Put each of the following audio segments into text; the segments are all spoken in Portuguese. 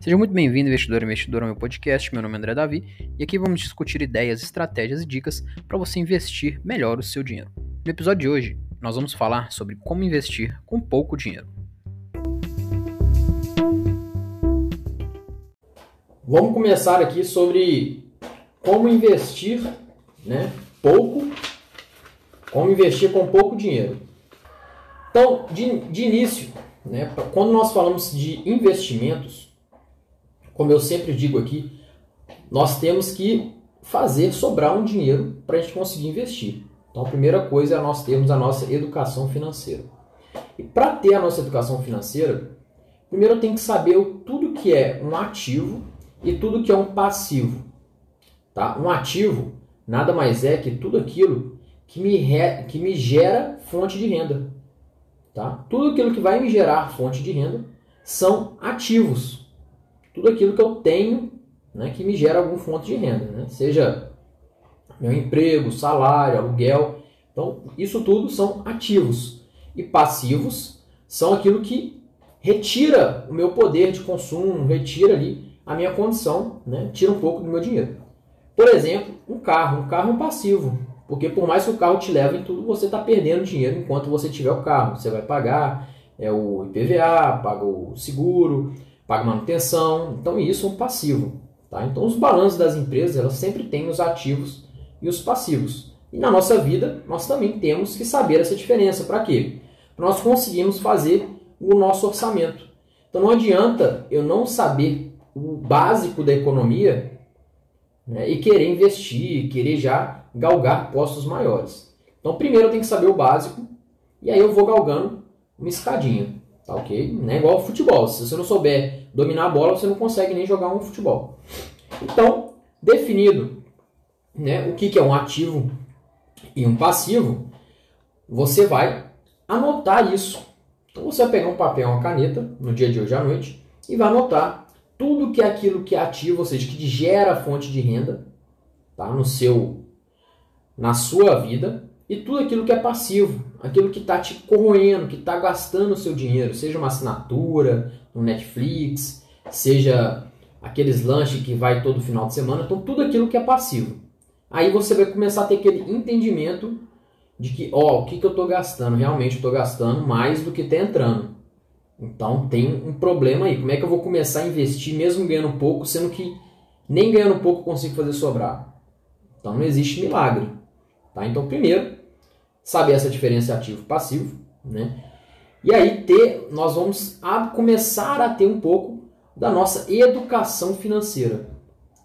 Seja muito bem-vindo, investidor e investidora, ao meu podcast. Meu nome é André Davi e aqui vamos discutir ideias, estratégias e dicas para você investir melhor o seu dinheiro. No episódio de hoje, nós vamos falar sobre como investir com pouco dinheiro. Vamos começar aqui sobre como investir, né, pouco, como investir com pouco dinheiro. Então, de, de início, né, quando nós falamos de investimentos, como eu sempre digo aqui, nós temos que fazer sobrar um dinheiro para a gente conseguir investir. Então, a primeira coisa é nós termos a nossa educação financeira. E para ter a nossa educação financeira, primeiro eu tenho que saber tudo que é um ativo e tudo que é um passivo. Tá? Um ativo nada mais é que tudo aquilo que me, re... que me gera fonte de renda. Tá? Tudo aquilo que vai me gerar fonte de renda são ativos tudo aquilo que eu tenho né, que me gera alguma fonte de renda, né? seja meu emprego, salário, aluguel. Então, isso tudo são ativos. E passivos são aquilo que retira o meu poder de consumo, retira ali a minha condição, né? tira um pouco do meu dinheiro. Por exemplo, um carro. Um carro é um passivo. Porque por mais que o carro te leve em tudo, você está perdendo dinheiro enquanto você tiver o carro. Você vai pagar é o IPVA, paga o seguro, paga manutenção, então isso é um passivo. Tá? Então os balanços das empresas elas sempre têm os ativos e os passivos. E na nossa vida nós também temos que saber essa diferença. Para quê? Para nós conseguirmos fazer o nosso orçamento. Então não adianta eu não saber o básico da economia né, e querer investir, querer já galgar postos maiores. Então primeiro eu tenho que saber o básico e aí eu vou galgando uma escadinha. Tá ok? Não é igual ao futebol. Se você não souber dominar a bola, você não consegue nem jogar um futebol. Então, definido né, o que, que é um ativo e um passivo, você vai anotar isso. Então você vai pegar um papel uma caneta no dia de hoje à noite e vai anotar tudo que é aquilo que é ativo, ou seja, que gera fonte de renda, tá? No seu na sua vida e tudo aquilo que é passivo, aquilo que está te corroendo, que está gastando o seu dinheiro, seja uma assinatura no Netflix, seja aqueles lanches que vai todo final de semana, então tudo aquilo que é passivo. Aí você vai começar a ter aquele entendimento de que, ó, o que, que eu estou gastando? Realmente estou gastando mais do que está entrando. Então tem um problema aí. Como é que eu vou começar a investir mesmo ganhando pouco, sendo que nem ganhando pouco consigo fazer sobrar? Então não existe milagre. Tá? Então primeiro, saber essa diferença ativo passivo, né? E aí ter, nós vamos a começar a ter um pouco da nossa educação financeira.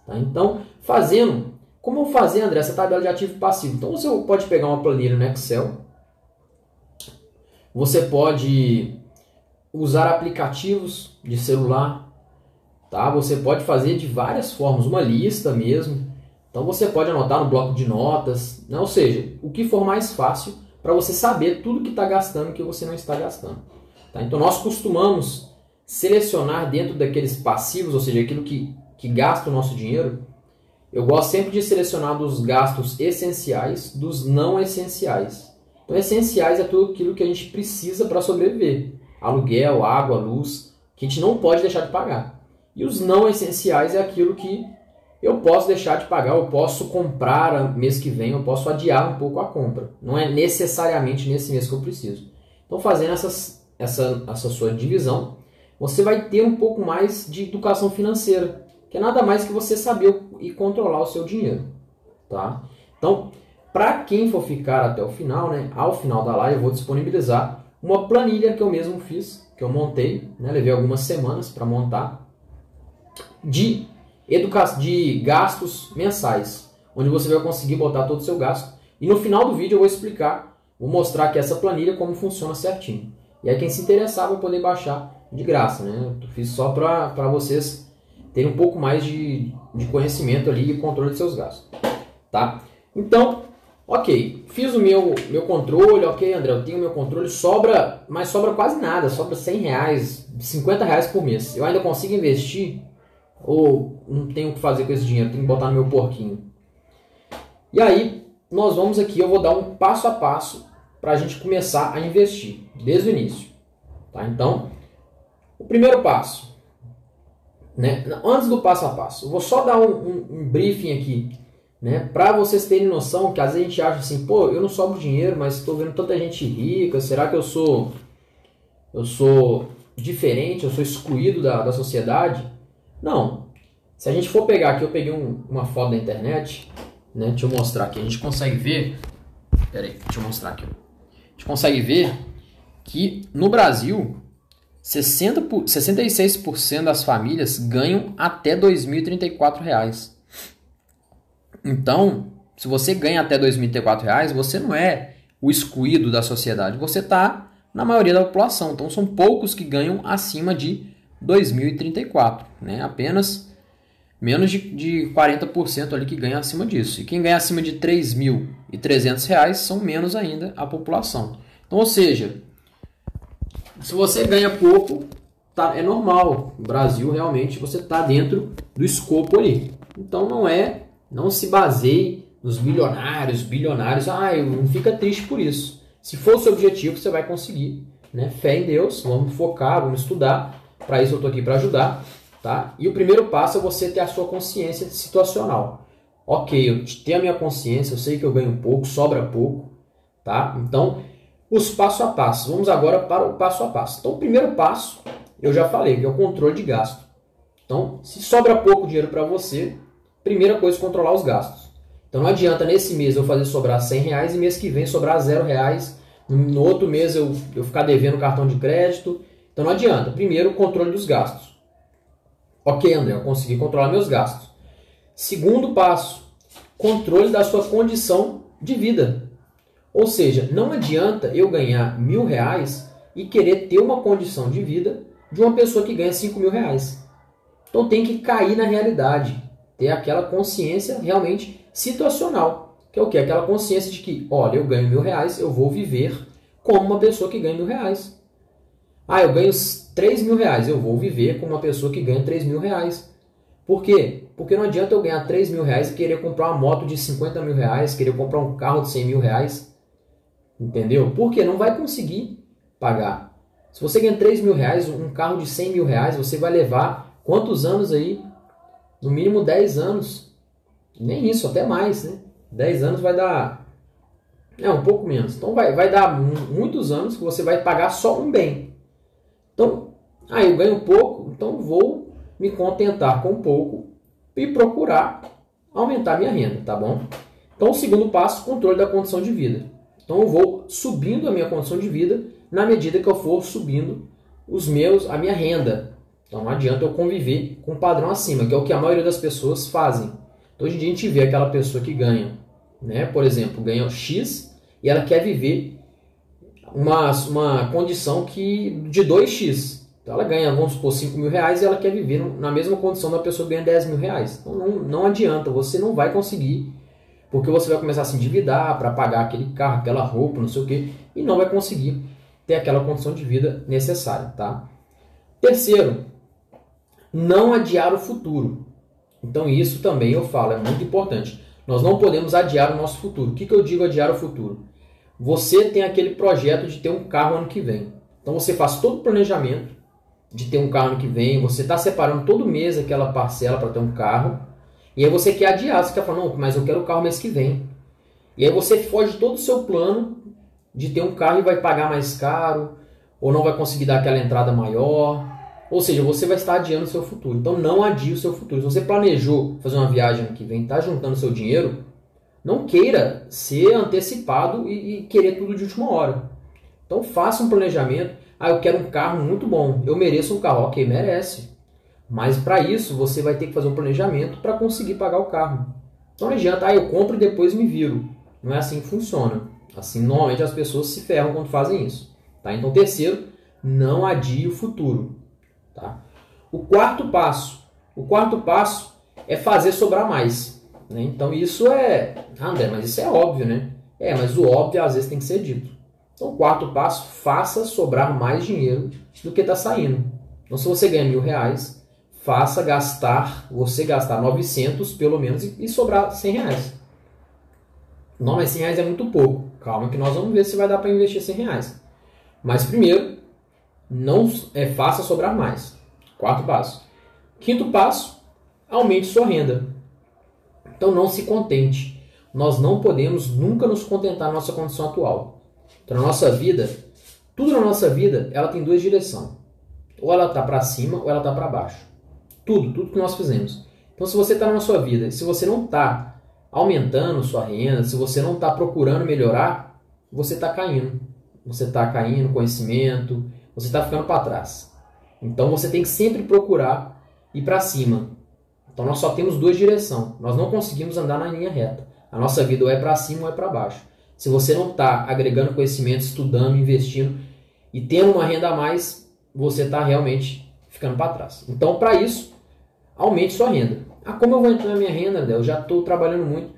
Tá? Então, fazendo, como fazer, André, essa tabela de ativo passivo? Então você pode pegar uma planilha no Excel, você pode usar aplicativos de celular, tá? Você pode fazer de várias formas, uma lista mesmo, então você pode anotar no bloco de notas, né? ou seja, o que for mais fácil para você saber tudo que está gastando e que você não está gastando. Tá? Então nós costumamos selecionar dentro daqueles passivos, ou seja, aquilo que, que gasta o nosso dinheiro. Eu gosto sempre de selecionar dos gastos essenciais dos não essenciais. Então, essenciais é tudo aquilo que a gente precisa para sobreviver: aluguel, água, luz, que a gente não pode deixar de pagar. E os não essenciais é aquilo que eu posso deixar de pagar, eu posso comprar mês que vem, eu posso adiar um pouco a compra. Não é necessariamente nesse mês que eu preciso. Então, fazendo essas, essa, essa sua divisão, você vai ter um pouco mais de educação financeira, que é nada mais que você saber e controlar o seu dinheiro. Tá? Então, para quem for ficar até o final, né, ao final da live, eu vou disponibilizar uma planilha que eu mesmo fiz, que eu montei, né, levei algumas semanas para montar, de de gastos mensais, onde você vai conseguir botar todo o seu gasto. E no final do vídeo eu vou explicar, vou mostrar aqui essa planilha como funciona certinho. E aí quem se interessar vai poder baixar de graça, né? Eu fiz só para vocês terem um pouco mais de, de conhecimento ali e controle de seus gastos, tá? Então, ok, fiz o meu, meu controle, ok, André, eu tenho meu controle, sobra, mas sobra quase nada, sobra 100 reais, 50 reais por mês. Eu ainda consigo investir ou não tenho o que fazer com esse dinheiro, tenho que botar no meu porquinho. E aí, nós vamos aqui, eu vou dar um passo a passo para a gente começar a investir, desde o início. Tá? Então, o primeiro passo, né? Antes do passo a passo, eu vou só dar um, um, um briefing aqui, né? Para vocês terem noção que às vezes a gente acha assim, pô, eu não sobro dinheiro, mas estou vendo tanta gente rica, será que eu sou eu sou diferente, eu sou excluído da, da sociedade? Não. Se a gente for pegar aqui, eu peguei um, uma foto da internet, né? Deixa eu mostrar aqui, a gente consegue ver. Pera aí, deixa eu mostrar aqui. A gente consegue ver que no Brasil 60 por, 66% das famílias ganham até 2.034 reais. Então, se você ganha até 2.034 reais, você não é o excluído da sociedade, você está na maioria da população. Então, são poucos que ganham acima de 2.034, né? Apenas menos de, de 40% ali que ganha acima disso. E quem ganha acima de 3.300 reais são menos ainda a população. Então, ou seja, se você ganha pouco, tá, é normal. No Brasil, realmente, você está dentro do escopo ali. Então, não é, não se baseie nos milionários, bilionários. Ah, não fica triste por isso. Se for o seu objetivo, você vai conseguir. Né? Fé em Deus, vamos focar, vamos estudar. Para isso eu estou aqui para ajudar. Tá? E o primeiro passo é você ter a sua consciência situacional. Ok, eu tenho a minha consciência, eu sei que eu ganho pouco, sobra pouco. Tá? Então, os passo a passo. Vamos agora para o passo a passo. Então, o primeiro passo, eu já falei, que é o controle de gasto. Então, se sobra pouco dinheiro para você, primeira coisa é controlar os gastos. Então, não adianta nesse mês eu fazer sobrar 100 reais e mês que vem sobrar zero reais. No outro mês eu, eu ficar devendo cartão de crédito. Então, não adianta. Primeiro, controle dos gastos. Ok, André, eu consegui controlar meus gastos. Segundo passo, controle da sua condição de vida. Ou seja, não adianta eu ganhar mil reais e querer ter uma condição de vida de uma pessoa que ganha cinco mil reais. Então tem que cair na realidade, ter aquela consciência realmente situacional, que é o que? Aquela consciência de que, olha, eu ganho mil reais, eu vou viver como uma pessoa que ganha mil reais. Ah, eu ganho três mil reais, eu vou viver como uma pessoa que ganha três mil reais. Por quê? Porque não adianta eu ganhar 3 mil reais e querer comprar uma moto de 50 mil reais, querer comprar um carro de 100 mil reais. Entendeu? Porque não vai conseguir pagar. Se você ganha 3 mil reais, um carro de 100 mil reais, você vai levar quantos anos aí? No mínimo 10 anos. Nem isso, até mais, né? 10 anos vai dar. É, um pouco menos. Então vai, vai dar muitos anos que você vai pagar só um bem. Então, ah, eu ganho pouco, então vou me contentar com pouco e procurar aumentar minha renda, tá bom? Então, o segundo passo, controle da condição de vida. Então eu vou subindo a minha condição de vida na medida que eu for subindo os meus, a minha renda. Então não adianta eu conviver com um padrão acima, que é o que a maioria das pessoas fazem. Então hoje em dia a gente vê aquela pessoa que ganha, né, por exemplo, ganha X e ela quer viver uma, uma condição que de 2x. Então ela ganha, vamos supor, 5 mil reais e ela quer viver na mesma condição da pessoa que ganha 10 mil reais. Então não, não adianta, você não vai conseguir porque você vai começar a se endividar para pagar aquele carro, aquela roupa, não sei o que, e não vai conseguir ter aquela condição de vida necessária, tá? Terceiro, não adiar o futuro. Então isso também eu falo, é muito importante. Nós não podemos adiar o nosso futuro. O que, que eu digo adiar o futuro? Você tem aquele projeto de ter um carro ano que vem. Então você faz todo o planejamento de ter um carro ano que vem, você está separando todo mês aquela parcela para ter um carro, e aí você quer adiar, você quer falar, não, mas eu quero o carro mês que vem. E aí você foge todo o seu plano de ter um carro e vai pagar mais caro, ou não vai conseguir dar aquela entrada maior. Ou seja, você vai estar adiando o seu futuro. Então não adie o seu futuro. Se você planejou fazer uma viagem que vem, está juntando seu dinheiro, não queira ser antecipado e, e querer tudo de última hora. Então faça um planejamento. Ah, eu quero um carro muito bom. Eu mereço um carro. Ok, merece. Mas para isso você vai ter que fazer um planejamento para conseguir pagar o carro. Então não adianta, ah, eu compro e depois me viro. Não é assim que funciona. Assim, normalmente as pessoas se ferram quando fazem isso. Tá? Então, terceiro, não adie o futuro. Tá? O quarto passo. O quarto passo é fazer sobrar mais. Né? Então isso é. Ah, André, mas isso é óbvio, né? É, mas o óbvio às vezes tem que ser dito. Então, quarto passo, faça sobrar mais dinheiro do que está saindo. Então, se você ganha mil reais, faça gastar, você gastar 900 pelo menos e, e sobrar 100 reais. Não, mas 100 reais é muito pouco. Calma que nós vamos ver se vai dar para investir 100 reais. Mas primeiro, não é, faça sobrar mais. Quarto passo. Quinto passo, aumente sua renda. Então não se contente. Nós não podemos nunca nos contentar na nossa condição atual. Então, na nossa vida, tudo na nossa vida, ela tem duas direções. Ou ela está para cima ou ela está para baixo. Tudo, tudo que nós fizemos. Então, se você está na sua vida, se você não está aumentando sua renda, se você não está procurando melhorar, você está caindo. Você está caindo conhecimento, você está ficando para trás. Então, você tem que sempre procurar ir para cima. Então, nós só temos duas direções. Nós não conseguimos andar na linha reta. A nossa vida ou é para cima ou é para baixo. Se você não está agregando conhecimento, estudando, investindo e tendo uma renda a mais, você está realmente ficando para trás. Então, para isso, aumente sua renda. Ah, como eu vou entrar na minha renda, Eu já estou trabalhando muito.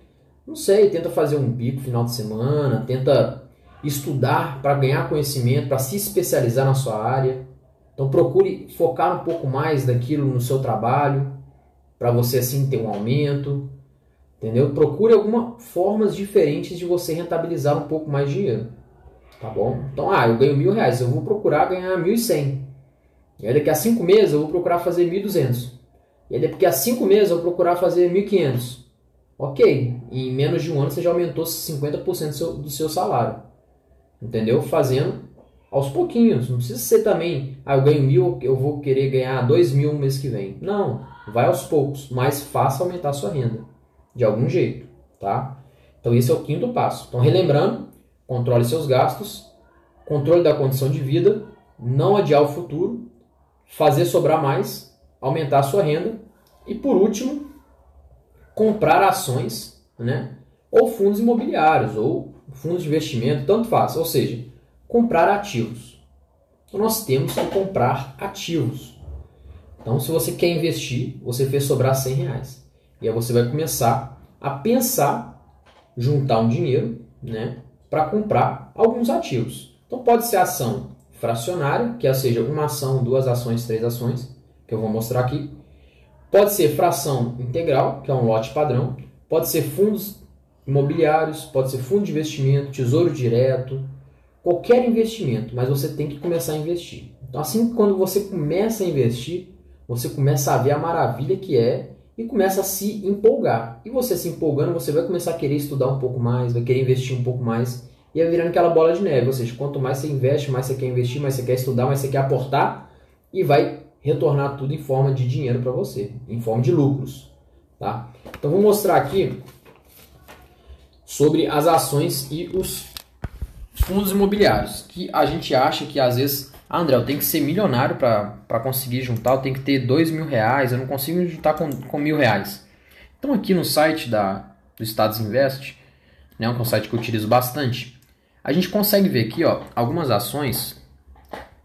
Não sei, tenta fazer um bico final de semana, tenta estudar para ganhar conhecimento, para se especializar na sua área. Então procure focar um pouco mais daquilo no seu trabalho, para você assim ter um aumento. Entendeu? Procure algumas formas diferentes de você rentabilizar um pouco mais dinheiro. Tá bom? Então, ah, eu ganho mil reais, eu vou procurar ganhar mil e cem. E aí daqui a cinco meses eu vou procurar fazer mil duzentos. E aí daqui a cinco meses eu vou procurar fazer mil quinhentos. Ok, em menos de um ano você já aumentou 50% do seu, do seu salário. Entendeu? Fazendo aos pouquinhos. Não precisa ser também, ah, eu ganho mil, eu vou querer ganhar dois mil no mês que vem. Não, vai aos poucos, mas faça aumentar a sua renda de algum jeito, tá? Então esse é o quinto passo. Então relembrando, controle seus gastos, controle da condição de vida, não adiar o futuro, fazer sobrar mais, aumentar a sua renda e por último, comprar ações, né? Ou fundos imobiliários ou fundos de investimento, tanto faz, ou seja, comprar ativos. Então nós temos que comprar ativos. Então se você quer investir, você fez sobrar 100 reais. E aí você vai começar a pensar, juntar um dinheiro, né, para comprar alguns ativos. Então pode ser ação fracionária, que é, seja uma ação, duas ações, três ações, que eu vou mostrar aqui. Pode ser fração integral, que é um lote padrão. Pode ser fundos imobiliários, pode ser fundo de investimento, tesouro direto, qualquer investimento, mas você tem que começar a investir. Então, assim quando você começa a investir, você começa a ver a maravilha que é e começa a se empolgar. E você se empolgando, você vai começar a querer estudar um pouco mais, vai querer investir um pouco mais e vai virando aquela bola de neve. Ou seja, quanto mais você investe, mais você quer investir, mais você quer estudar, mais você quer aportar e vai retornar tudo em forma de dinheiro para você, em forma de lucros. Tá? Então vou mostrar aqui sobre as ações e os fundos imobiliários, que a gente acha que às vezes ah, André, eu tenho que ser milionário para conseguir juntar, eu tenho que ter dois mil reais, eu não consigo juntar com, com mil reais. Então aqui no site da, do Estados Invest, né, é um site que eu utilizo bastante, a gente consegue ver aqui ó, algumas ações,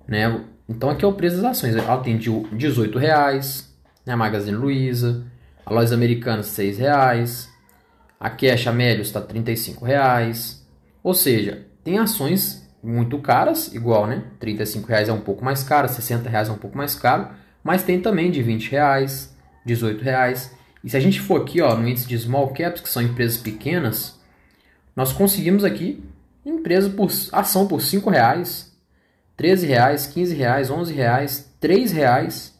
né? Então aqui é o preço das ações, ela tem de 18 reais, né, a Magazine Luiza, a Lojas Americanas 6 reais, a Cash Amélios está 35 reais, ou seja, tem ações muito caras, igual, né? 35 reais é um pouco mais caro, 60 reais é um pouco mais caro, mas tem também de 20 reais, 18 reais. E se a gente for aqui, ó, no índice de small caps, que são empresas pequenas, nós conseguimos aqui empresa por ação por 5 reais, 13 reais, 15 reais, 11 reais, 3 reais.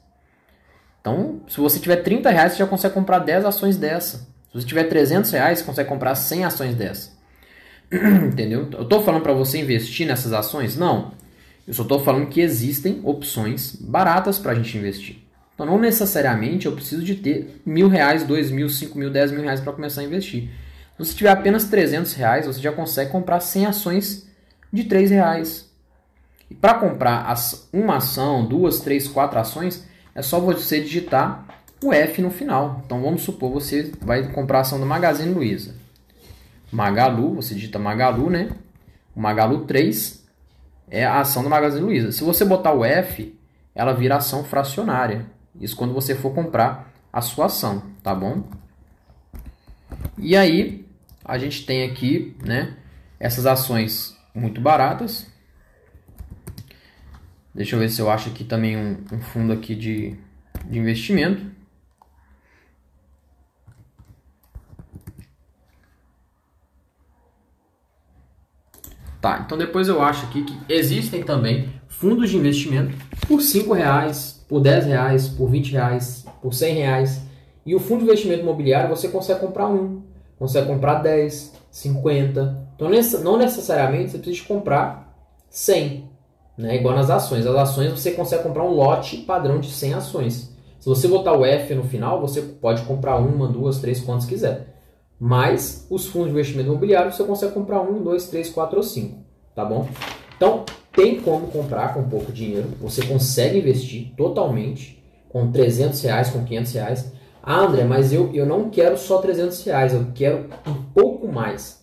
Então, se você tiver 30 reais, você já consegue comprar 10 ações dessa. Se você tiver 300 reais, você consegue comprar 100 ações dessa. Entendeu? Eu estou falando para você investir nessas ações? Não. Eu só estou falando que existem opções baratas para a gente investir. Então, não necessariamente eu preciso de ter mil reais, dois mil, cinco mil, dez mil reais para começar a investir. Se você tiver apenas 300 reais, você já consegue comprar 100 ações de 3 reais. E para comprar as, uma ação, duas, três, quatro ações, é só você digitar o F no final. Então vamos supor você vai comprar a ação do Magazine Luiza. Magalu, você digita Magalu, né? O Magalu 3 é a ação do Magazine Luiza. Se você botar o F, ela vira ação fracionária. Isso quando você for comprar a sua ação, tá bom? E aí, a gente tem aqui, né, essas ações muito baratas. Deixa eu ver se eu acho aqui também um, um fundo aqui de, de investimento. Tá, então depois eu acho aqui que existem também fundos de investimento por R$ reais, por 10 reais, por 20 reais, por 100 reais. E o fundo de investimento imobiliário você consegue comprar um, consegue comprar 10, 50. Então não necessariamente você precisa comprar 100, né? igual nas ações. As ações você consegue comprar um lote padrão de 100 ações. Se você botar o F no final, você pode comprar uma, duas, três, quantos quiser. Mas os fundos de investimento imobiliário você consegue comprar um, dois, três, quatro ou cinco, tá bom? Então tem como comprar com pouco dinheiro. Você consegue investir totalmente com 300 reais, com 500 reais. Ah, André, mas eu, eu não quero só 300 reais, eu quero um pouco mais.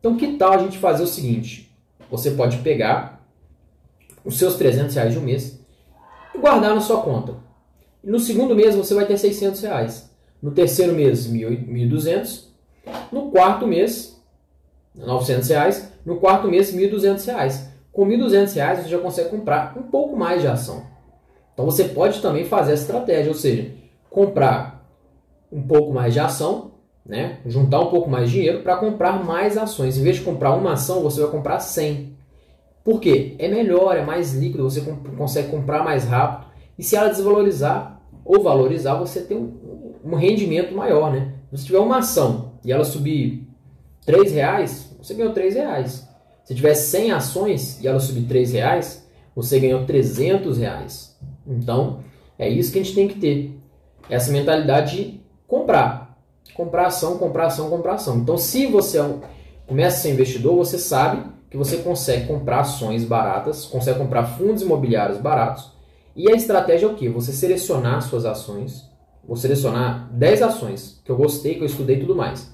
Então, que tal a gente fazer o seguinte? Você pode pegar os seus 300 reais de um mês e guardar na sua conta. No segundo mês você vai ter 600 reais. No terceiro mês, 1.200. No quarto mês, 900 reais. No quarto mês, 1.200 reais. Com 1.200 reais você já consegue comprar um pouco mais de ação. Então você pode também fazer essa estratégia, ou seja, comprar um pouco mais de ação, né? juntar um pouco mais de dinheiro para comprar mais ações. Em vez de comprar uma ação, você vai comprar 100. Por quê? É melhor, é mais líquido, você consegue comprar mais rápido. E se ela desvalorizar ou valorizar, você tem um, um rendimento maior. Né? Se tiver uma ação e ela subir 3 reais, você ganhou 3 reais. Se tiver 100 ações e ela subir 3 reais, você ganhou 300 reais. Então, é isso que a gente tem que ter. Essa mentalidade de comprar. Comprar ação, comprar ação, comprar ação. Então, se você é um, começa a ser investidor, você sabe que você consegue comprar ações baratas, consegue comprar fundos imobiliários baratos. E a estratégia é o que? Você selecionar suas ações. Vou selecionar 10 ações que eu gostei, que eu estudei e tudo mais.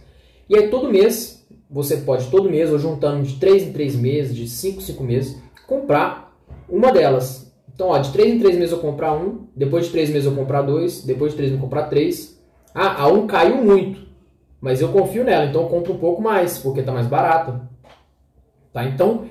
E aí todo mês, você pode todo mês, ou juntando de 3 em 3 meses, de 5 em 5 meses, comprar uma delas. Então, ó, de 3 em 3 meses eu comprar um, depois de 3 meses eu comprar dois, depois de 3 meses eu comprar três, ah, a 1 caiu muito, mas eu confio nela, então eu compro um pouco mais, porque está mais barata. Tá? Então,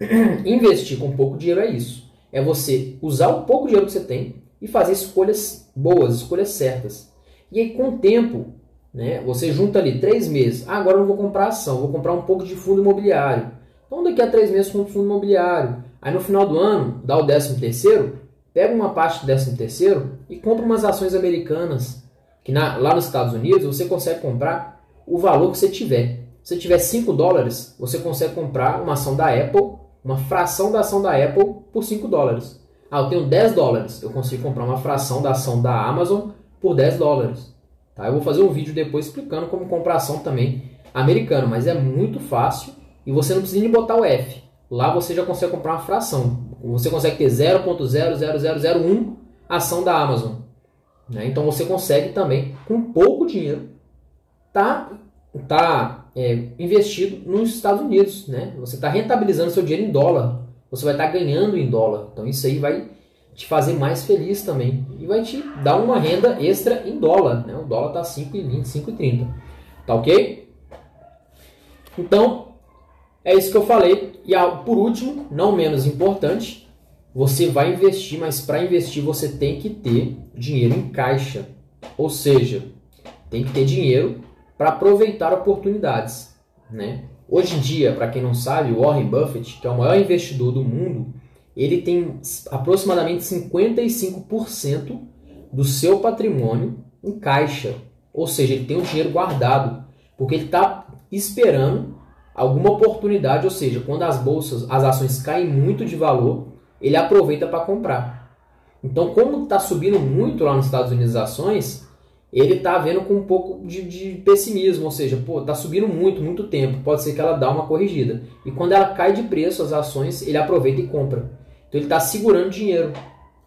investir com pouco dinheiro é isso. É você usar o pouco dinheiro que você tem e fazer escolhas boas, escolhas certas. E aí, com o tempo, né, você junta ali três meses. Ah, agora eu vou comprar ação, vou comprar um pouco de fundo imobiliário. Então, daqui a três meses, compro fundo imobiliário. Aí, no final do ano, dá o décimo terceiro, pega uma parte do décimo terceiro e compra umas ações americanas que na, lá nos Estados Unidos você consegue comprar o valor que você tiver. Se você tiver 5 dólares, você consegue comprar uma ação da Apple, uma fração da ação da Apple por 5 dólares. Ah, eu tenho 10 dólares, eu consigo comprar uma fração da ação da Amazon por 10 dólares. Tá? Eu vou fazer um vídeo depois explicando como comprar ação também americana, mas é muito fácil e você não precisa nem botar o F. Lá você já consegue comprar uma fração. Você consegue ter 0.00001 ação da Amazon. Né? Então você consegue também, com pouco dinheiro, tá, tá é, investido nos Estados Unidos. Né? Você está rentabilizando seu dinheiro em dólar. Você vai estar tá ganhando em dólar. Então isso aí vai te fazer mais feliz também. E vai te dar uma renda extra em dólar. Né? O dólar está 5,20, 5,30. Tá ok? Então, é isso que eu falei. E por último, não menos importante, você vai investir, mas para investir você tem que ter dinheiro em caixa. Ou seja, tem que ter dinheiro para aproveitar oportunidades. Né? Hoje em dia, para quem não sabe, o Warren Buffett, que é o maior investidor do mundo, ele tem aproximadamente 55% do seu patrimônio em caixa. Ou seja, ele tem o dinheiro guardado, porque ele está esperando alguma oportunidade, ou seja, quando as bolsas, as ações caem muito de valor, ele aproveita para comprar. Então, como está subindo muito lá nos Estados Unidos as ações, ele está vendo com um pouco de, de, pessimismo, ou seja, pô, está subindo muito, muito tempo, pode ser que ela dá uma corrigida. E quando ela cai de preço, as ações, ele aproveita e compra. Então ele está segurando dinheiro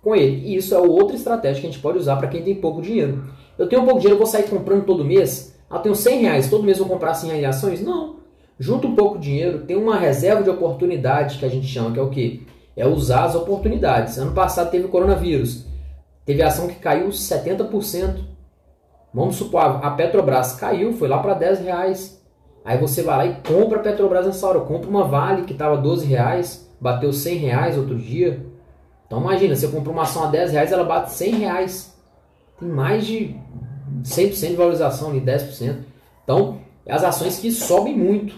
com ele. E isso é outra estratégia que a gente pode usar para quem tem pouco dinheiro. Eu tenho pouco dinheiro, vou sair comprando todo mês? Ah, tenho 100 reais, todo mês vou comprar 100 reais em ações? Não. Junta um pouco de dinheiro, tem uma reserva de oportunidade que a gente chama, que é o quê? é usar as oportunidades. Ano passado teve o coronavírus, teve ação que caiu 70%. Vamos supor, a Petrobras caiu, foi lá para 10 reais. Aí você vai lá e compra a Petrobras nessa hora, compra uma Vale que estava 12 reais, bateu 100 reais outro dia. Então imagina, você compra uma ação a 10 reais, ela bate 100 reais. Tem mais de 100% de valorização ali, 10%. Então, as ações que sobem muito.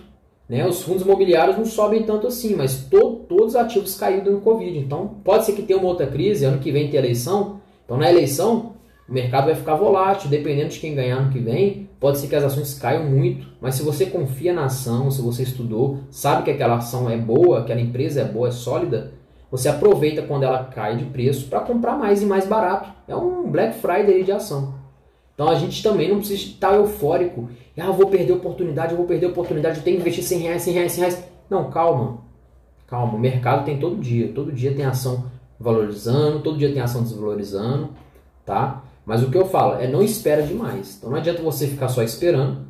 Né? Os fundos imobiliários não sobem tanto assim, mas to todos os ativos caíram no Covid. Então, pode ser que tenha uma outra crise, ano que vem tem eleição, Então na eleição, o mercado vai ficar volátil, dependendo de quem ganhar no que vem, pode ser que as ações caiam muito, mas se você confia na ação, se você estudou, sabe que aquela ação é boa, aquela empresa é boa, é sólida, você aproveita quando ela cai de preço para comprar mais e mais barato. É um Black Friday de ação. Então a gente também não precisa estar eufórico. Ah, vou perder oportunidade, eu vou perder oportunidade, eu tenho que investir 100 reais, 100 reais, 100 reais. Não, calma. Calma, o mercado tem todo dia. Todo dia tem ação valorizando, todo dia tem ação desvalorizando, tá? Mas o que eu falo é não espera demais. Então não adianta você ficar só esperando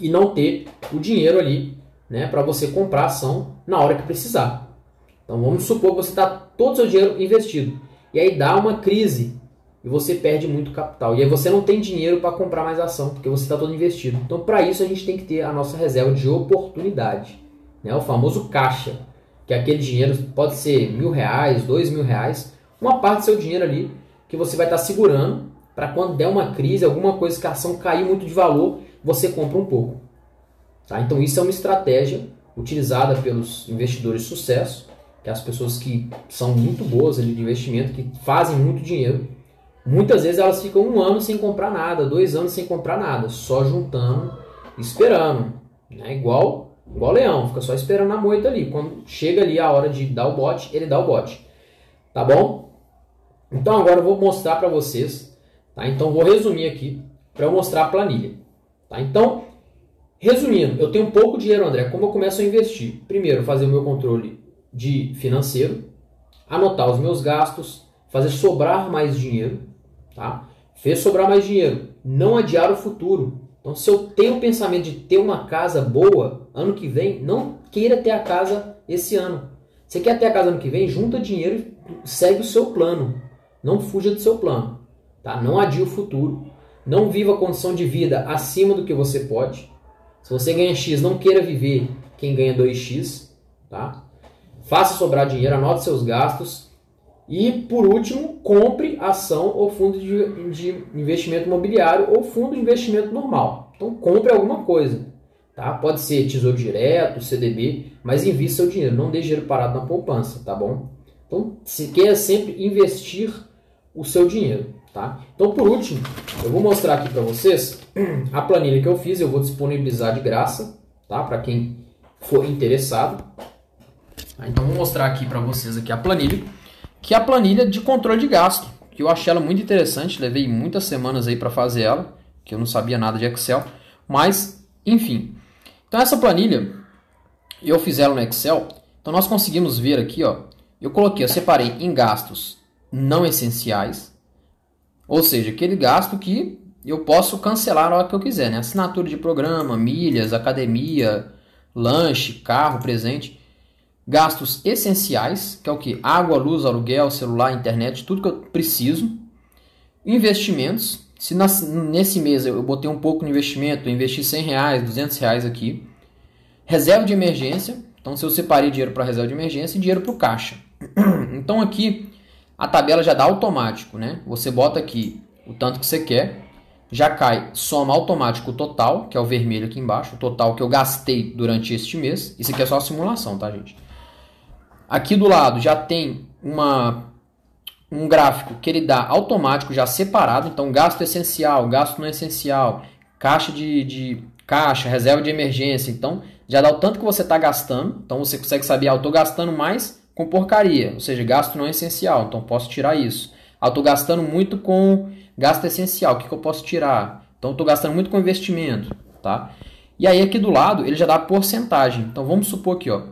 e não ter o dinheiro ali, né, para você comprar ação na hora que precisar. Então vamos supor que você está todo o seu dinheiro investido e aí dá uma crise e você perde muito capital. E aí você não tem dinheiro para comprar mais ação, porque você está todo investido. Então, para isso, a gente tem que ter a nossa reserva de oportunidade, né? o famoso caixa, que é aquele dinheiro pode ser mil reais, dois mil reais, uma parte do seu dinheiro ali que você vai estar segurando para quando der uma crise, alguma coisa que a ação cair muito de valor, você compra um pouco. Tá? Então, isso é uma estratégia utilizada pelos investidores de sucesso, que é as pessoas que são muito boas ali de investimento, que fazem muito dinheiro Muitas vezes elas ficam um ano sem comprar nada, dois anos sem comprar nada, só juntando, esperando. Né? Igual, igual leão, fica só esperando a moita ali. Quando chega ali a hora de dar o bote, ele dá o bote. Tá bom? Então agora eu vou mostrar para vocês. Tá? Então vou resumir aqui para eu mostrar a planilha. Tá? Então, resumindo, eu tenho pouco dinheiro, André. Como eu começo a investir? Primeiro, fazer o meu controle de financeiro, anotar os meus gastos, fazer sobrar mais dinheiro Tá? Fez sobrar mais dinheiro. Não adiar o futuro. Então, se eu tenho o pensamento de ter uma casa boa ano que vem, não queira ter a casa esse ano. Você quer ter a casa ano que vem? Junta dinheiro e segue o seu plano. Não fuja do seu plano. Tá? Não adie o futuro. Não viva a condição de vida acima do que você pode. Se você ganha X, não queira viver quem ganha 2X. Tá? Faça sobrar dinheiro, anote seus gastos e, por último, compre ação ou fundo de, de, investimento imobiliário ou fundo de investimento normal. Então, compre alguma coisa. Tá? Pode ser tesouro direto, CDB, mas invista seu dinheiro. Não deixe dinheiro parado na poupança, tá bom? Então, se quer sempre investir o seu dinheiro. Tá? Então, por último, eu vou mostrar aqui para vocês a planilha que eu fiz. Eu vou disponibilizar de graça tá? para quem for interessado. Tá? Então, vou mostrar aqui para vocês aqui a planilha que é a planilha de controle de gasto, que eu achei ela muito interessante, levei muitas semanas aí para fazer ela, que eu não sabia nada de Excel, mas enfim. Então essa planilha eu fiz ela no Excel, então nós conseguimos ver aqui, ó, eu coloquei, eu separei em gastos não essenciais, ou seja, aquele gasto que eu posso cancelar a hora que eu quiser, né? Assinatura de programa, milhas, academia, lanche, carro, presente gastos essenciais, que é o que? Água, luz, aluguel, celular, internet, tudo que eu preciso. Investimentos, se nesse mês eu botei um pouco no investimento, investi 100 reais, 200 reais aqui. Reserva de emergência, então se eu separei dinheiro para reserva de emergência e dinheiro para o caixa. Então aqui a tabela já dá automático, né? Você bota aqui o tanto que você quer, já cai soma automático total, que é o vermelho aqui embaixo, o total que eu gastei durante este mês. Isso aqui é só a simulação, tá, gente? Aqui do lado já tem uma, um gráfico que ele dá automático, já separado. Então, gasto essencial, gasto não essencial, caixa de, de caixa, reserva de emergência. Então, já dá o tanto que você está gastando. Então, você consegue saber, ah, eu estou gastando mais com porcaria, ou seja, gasto não essencial. Então, posso tirar isso. Ah, estou gastando muito com gasto essencial. O que, que eu posso tirar? Então, estou gastando muito com investimento. Tá? E aí, aqui do lado, ele já dá porcentagem. Então, vamos supor aqui, ó,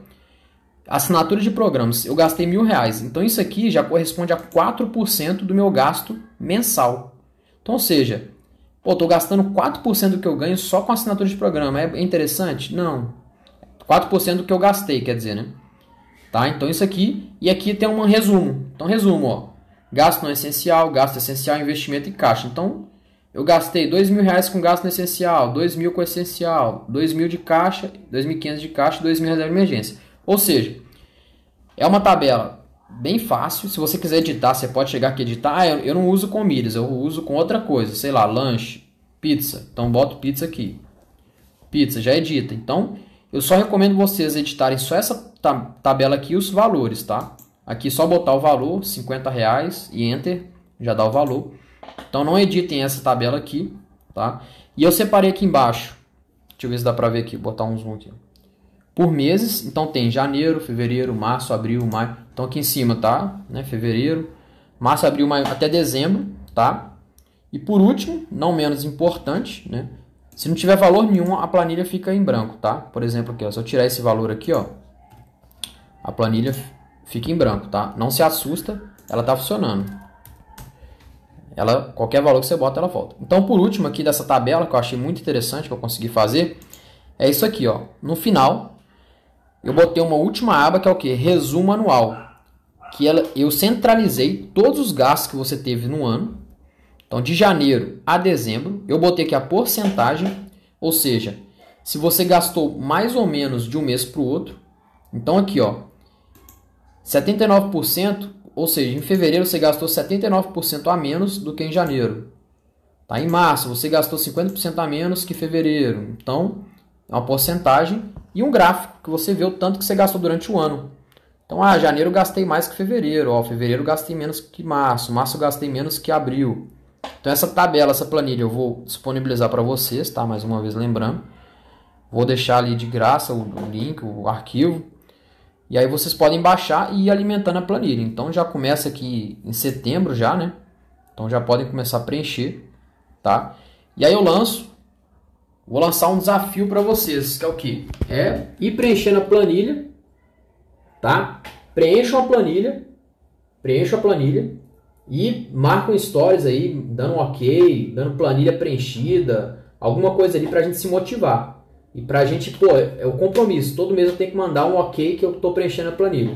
Assinatura de programas, eu gastei mil reais. Então isso aqui já corresponde a 4% do meu gasto mensal. Então, ou seja, pô, estou gastando 4% do que eu ganho só com assinatura de programa. É interessante? Não. 4% do que eu gastei, quer dizer, né? Tá? Então isso aqui, e aqui tem um resumo. Então resumo, ó. Gasto não essencial, gasto essencial, investimento e caixa. Então, eu gastei dois mil reais com gasto no essencial, dois mil com essencial, dois mil de caixa, dois mil quinhentos de caixa, dois mil reserva de emergência. Ou seja, é uma tabela bem fácil. Se você quiser editar, você pode chegar aqui e editar. Ah, eu não uso com milhas, eu uso com outra coisa. Sei lá, lanche, pizza. Então boto pizza aqui. Pizza, já edita. Então, eu só recomendo vocês editarem só essa tabela aqui os valores, tá? Aqui só botar o valor, 50 reais e enter. já dá o valor. Então não editem essa tabela aqui, tá? E eu separei aqui embaixo, deixa eu ver se dá para ver aqui, botar um zoom aqui. Por meses, então tem janeiro, fevereiro, março, abril, maio. Então aqui em cima tá, né, fevereiro, março, abril, maio, até dezembro, tá? E por último, não menos importante, né? Se não tiver valor nenhum, a planilha fica em branco, tá? Por exemplo, aqui, ó, se eu tirar esse valor aqui, ó, a planilha fica em branco, tá? Não se assusta, ela tá funcionando. Ela, qualquer valor que você bota, ela volta. Então, por último aqui dessa tabela, que eu achei muito interessante, que eu consegui fazer, é isso aqui, ó. No final, eu botei uma última aba, que é o que? Resumo anual. Que ela, eu centralizei todos os gastos que você teve no ano, então, de janeiro a dezembro, eu botei aqui a porcentagem, ou seja, se você gastou mais ou menos de um mês para o outro, então aqui ó, 79%, ou seja, em fevereiro você gastou 79% a menos do que em janeiro. Tá? Em março você gastou 50% a menos que fevereiro. Então, é uma porcentagem e um gráfico que você vê o tanto que você gastou durante o ano. Então, ah, janeiro gastei mais que fevereiro, ó, fevereiro gastei menos que março, março gastei menos que abril. Então essa tabela, essa planilha eu vou disponibilizar para vocês, tá? Mais uma vez lembrando. Vou deixar ali de graça o, o link, o arquivo. E aí vocês podem baixar e ir alimentando a planilha. Então já começa aqui em setembro já, né? Então já podem começar a preencher, tá? E aí eu lanço, vou lançar um desafio para vocês, que é o que? É ir preenchendo a planilha, tá? Preencham a planilha, preencham a planilha e marcam stories aí, dando um ok, dando planilha preenchida, alguma coisa ali para a gente se motivar. E para a gente, pô, é o compromisso. Todo mês eu tenho que mandar um ok que eu estou preenchendo a planilha.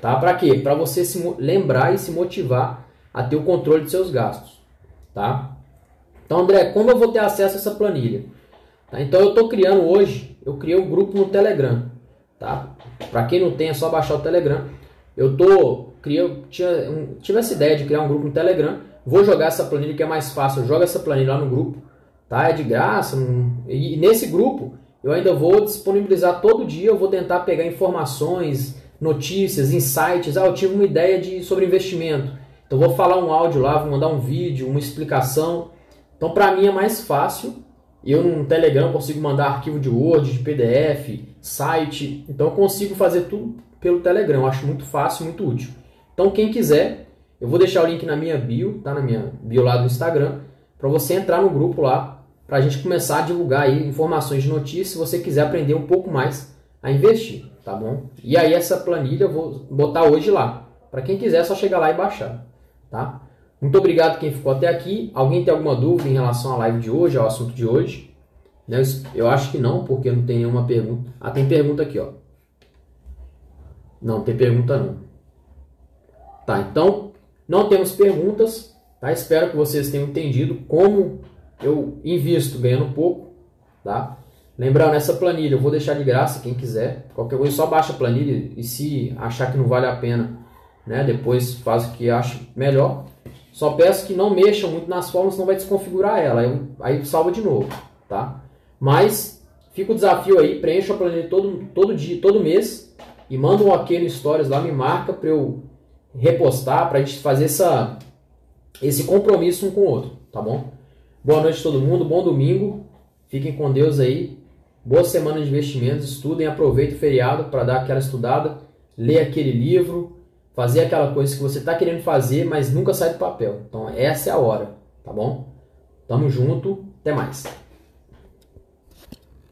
Tá? Para quê? Para você se lembrar e se motivar a ter o controle de seus gastos. Tá? Então, André, como eu vou ter acesso a essa planilha? Tá? Então, eu estou criando hoje, eu criei um grupo no Telegram. Tá? Para quem não tem, é só baixar o Telegram. Eu tô criei, tinha, um, tive essa ideia de criar um grupo no Telegram. Vou jogar essa planilha que é mais fácil. Eu jogo essa planilha lá no grupo, tá? É de graça. e nesse grupo eu ainda vou disponibilizar todo dia. Eu vou tentar pegar informações, notícias, insights. Ah, eu tive uma ideia de sobre investimento. Então vou falar um áudio lá, vou mandar um vídeo, uma explicação. Então para mim é mais fácil. Eu no Telegram consigo mandar arquivo de Word, de PDF, site. Então eu consigo fazer tudo pelo Telegram. Eu acho muito fácil, muito útil. Então, quem quiser, eu vou deixar o link na minha bio, tá? Na minha bio lá do Instagram, para você entrar no grupo lá, para a gente começar a divulgar aí informações de notícias, se você quiser aprender um pouco mais a investir, tá bom? E aí essa planilha eu vou botar hoje lá. Para quem quiser, é só chegar lá e baixar, tá? Muito obrigado quem ficou até aqui. Alguém tem alguma dúvida em relação à live de hoje, ao assunto de hoje? Né, eu acho que não, porque não tem nenhuma pergunta. Ah, tem pergunta aqui, ó. Não, tem pergunta não. Tá, então não temos perguntas, tá? Espero que vocês tenham entendido como eu invisto ganhando pouco, tá? Lembrando, essa planilha eu vou deixar de graça, quem quiser. Qualquer coisa, só baixa a planilha e se achar que não vale a pena, né? Depois faz o que acha melhor. Só peço que não mexam muito nas formas, senão vai desconfigurar ela. Aí, aí salva de novo, tá? Mas fica o desafio aí, preencha a planilha todo, todo dia, todo mês e manda um ok no Stories lá, me marca para eu repostar, para a gente fazer essa, esse compromisso um com o outro, tá bom? Boa noite a todo mundo, bom domingo, fiquem com Deus aí, boa semana de investimentos, estudem, aproveitem o feriado para dar aquela estudada, ler aquele livro, fazer aquela coisa que você está querendo fazer, mas nunca sai do papel. Então essa é a hora, tá bom? Tamo junto, até mais.